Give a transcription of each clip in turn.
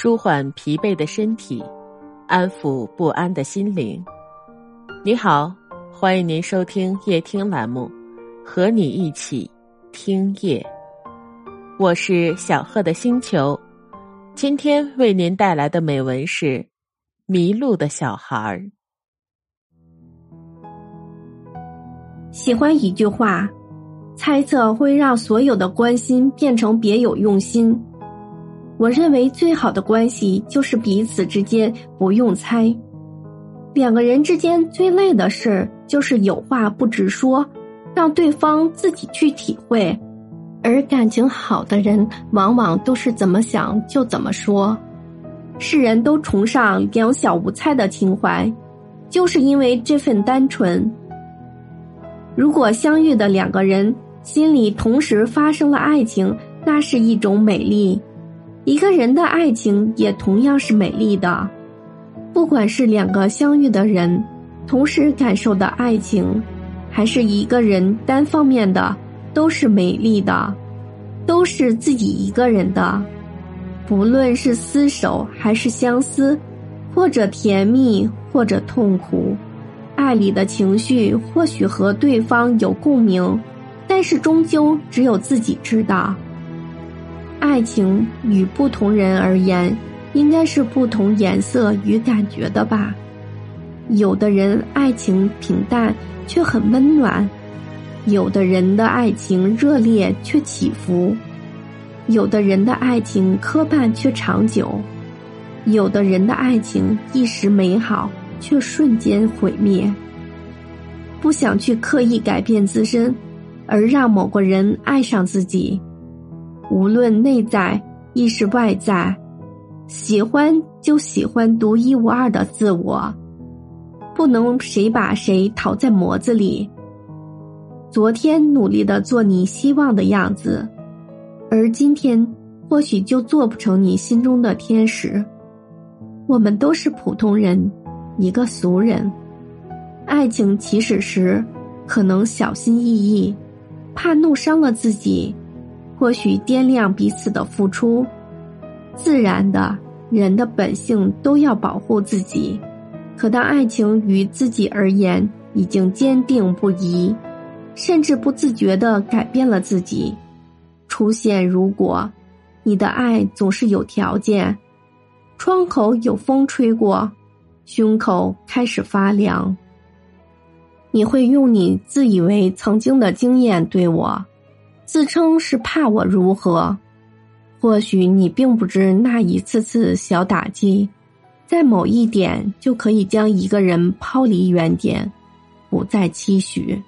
舒缓疲惫的身体，安抚不安的心灵。你好，欢迎您收听夜听栏目，和你一起听夜。我是小贺的星球，今天为您带来的美文是《迷路的小孩儿》。喜欢一句话，猜测会让所有的关心变成别有用心。我认为最好的关系就是彼此之间不用猜。两个人之间最累的事儿就是有话不直说，让对方自己去体会。而感情好的人，往往都是怎么想就怎么说。世人都崇尚两小无猜的情怀，就是因为这份单纯。如果相遇的两个人心里同时发生了爱情，那是一种美丽。一个人的爱情也同样是美丽的，不管是两个相遇的人同时感受的爱情，还是一个人单方面的，都是美丽的，都是自己一个人的。不论是厮守还是相思，或者甜蜜或者痛苦，爱里的情绪或许和对方有共鸣，但是终究只有自己知道。爱情与不同人而言，应该是不同颜色与感觉的吧。有的人爱情平淡却很温暖，有的人的爱情热烈却起伏，有的人的爱情磕绊却长久，有的人的爱情一时美好却瞬间毁灭。不想去刻意改变自身，而让某个人爱上自己。无论内在亦是外在，喜欢就喜欢独一无二的自我，不能谁把谁套在模子里。昨天努力的做你希望的样子，而今天或许就做不成你心中的天使。我们都是普通人，一个俗人。爱情起始时，可能小心翼翼，怕弄伤了自己。或许掂量彼此的付出，自然的人的本性都要保护自己。可当爱情于自己而言已经坚定不移，甚至不自觉的改变了自己，出现如果，你的爱总是有条件，窗口有风吹过，胸口开始发凉。你会用你自以为曾经的经验对我。自称是怕我如何？或许你并不知那一次次小打击，在某一点就可以将一个人抛离原点，不再期许，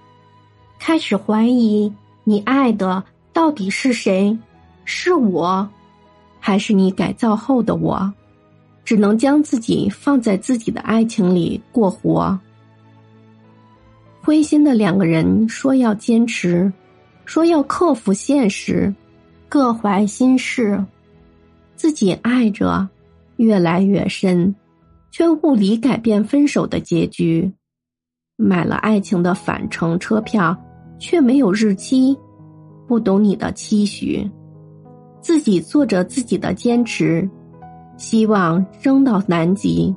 开始怀疑你爱的到底是谁？是我，还是你改造后的我？只能将自己放在自己的爱情里过活。灰心的两个人说要坚持。说要克服现实，各怀心事，自己爱着，越来越深，却物理改变分手的结局。买了爱情的返程车票，却没有日期，不懂你的期许，自己做着自己的坚持，希望升到南极，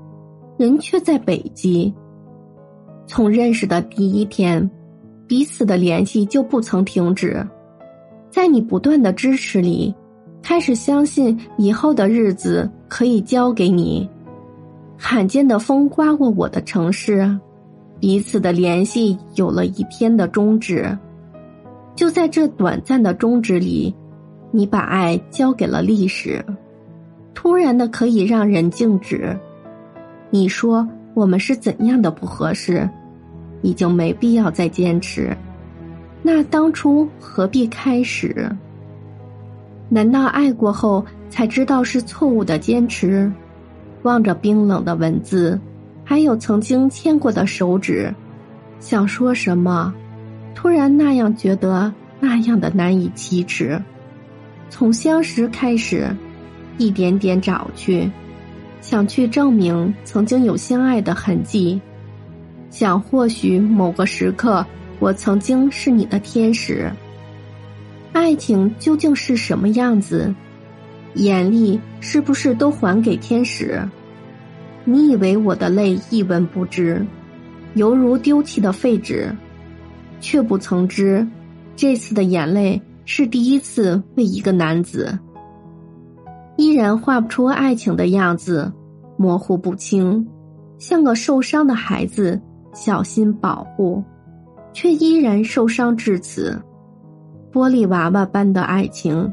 人却在北极。从认识的第一天。彼此的联系就不曾停止，在你不断的支持里，开始相信以后的日子可以交给你。罕见的风刮过我的城市，彼此的联系有了一天的终止。就在这短暂的终止里，你把爱交给了历史，突然的可以让人静止。你说我们是怎样的不合适？已经没必要再坚持，那当初何必开始？难道爱过后才知道是错误的坚持？望着冰冷的文字，还有曾经牵过的手指，想说什么，突然那样觉得那样的难以启齿。从相识开始，一点点找去，想去证明曾经有相爱的痕迹。想，或许某个时刻，我曾经是你的天使。爱情究竟是什么样子？眼力是不是都还给天使？你以为我的泪一文不值，犹如丢弃的废纸，却不曾知，这次的眼泪是第一次为一个男子。依然画不出爱情的样子，模糊不清，像个受伤的孩子，小心保护，却依然受伤至此。玻璃娃娃般的爱情。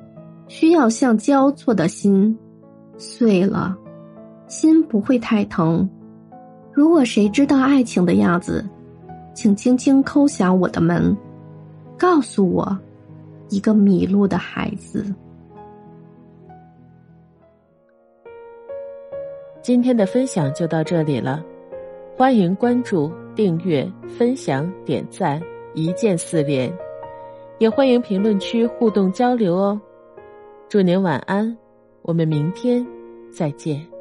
需要像交错的心，碎了，心不会太疼。如果谁知道爱情的样子，请轻轻叩响我的门，告诉我，一个迷路的孩子。今天的分享就到这里了，欢迎关注、订阅、分享、点赞，一键四连，也欢迎评论区互动交流哦。祝您晚安，我们明天再见。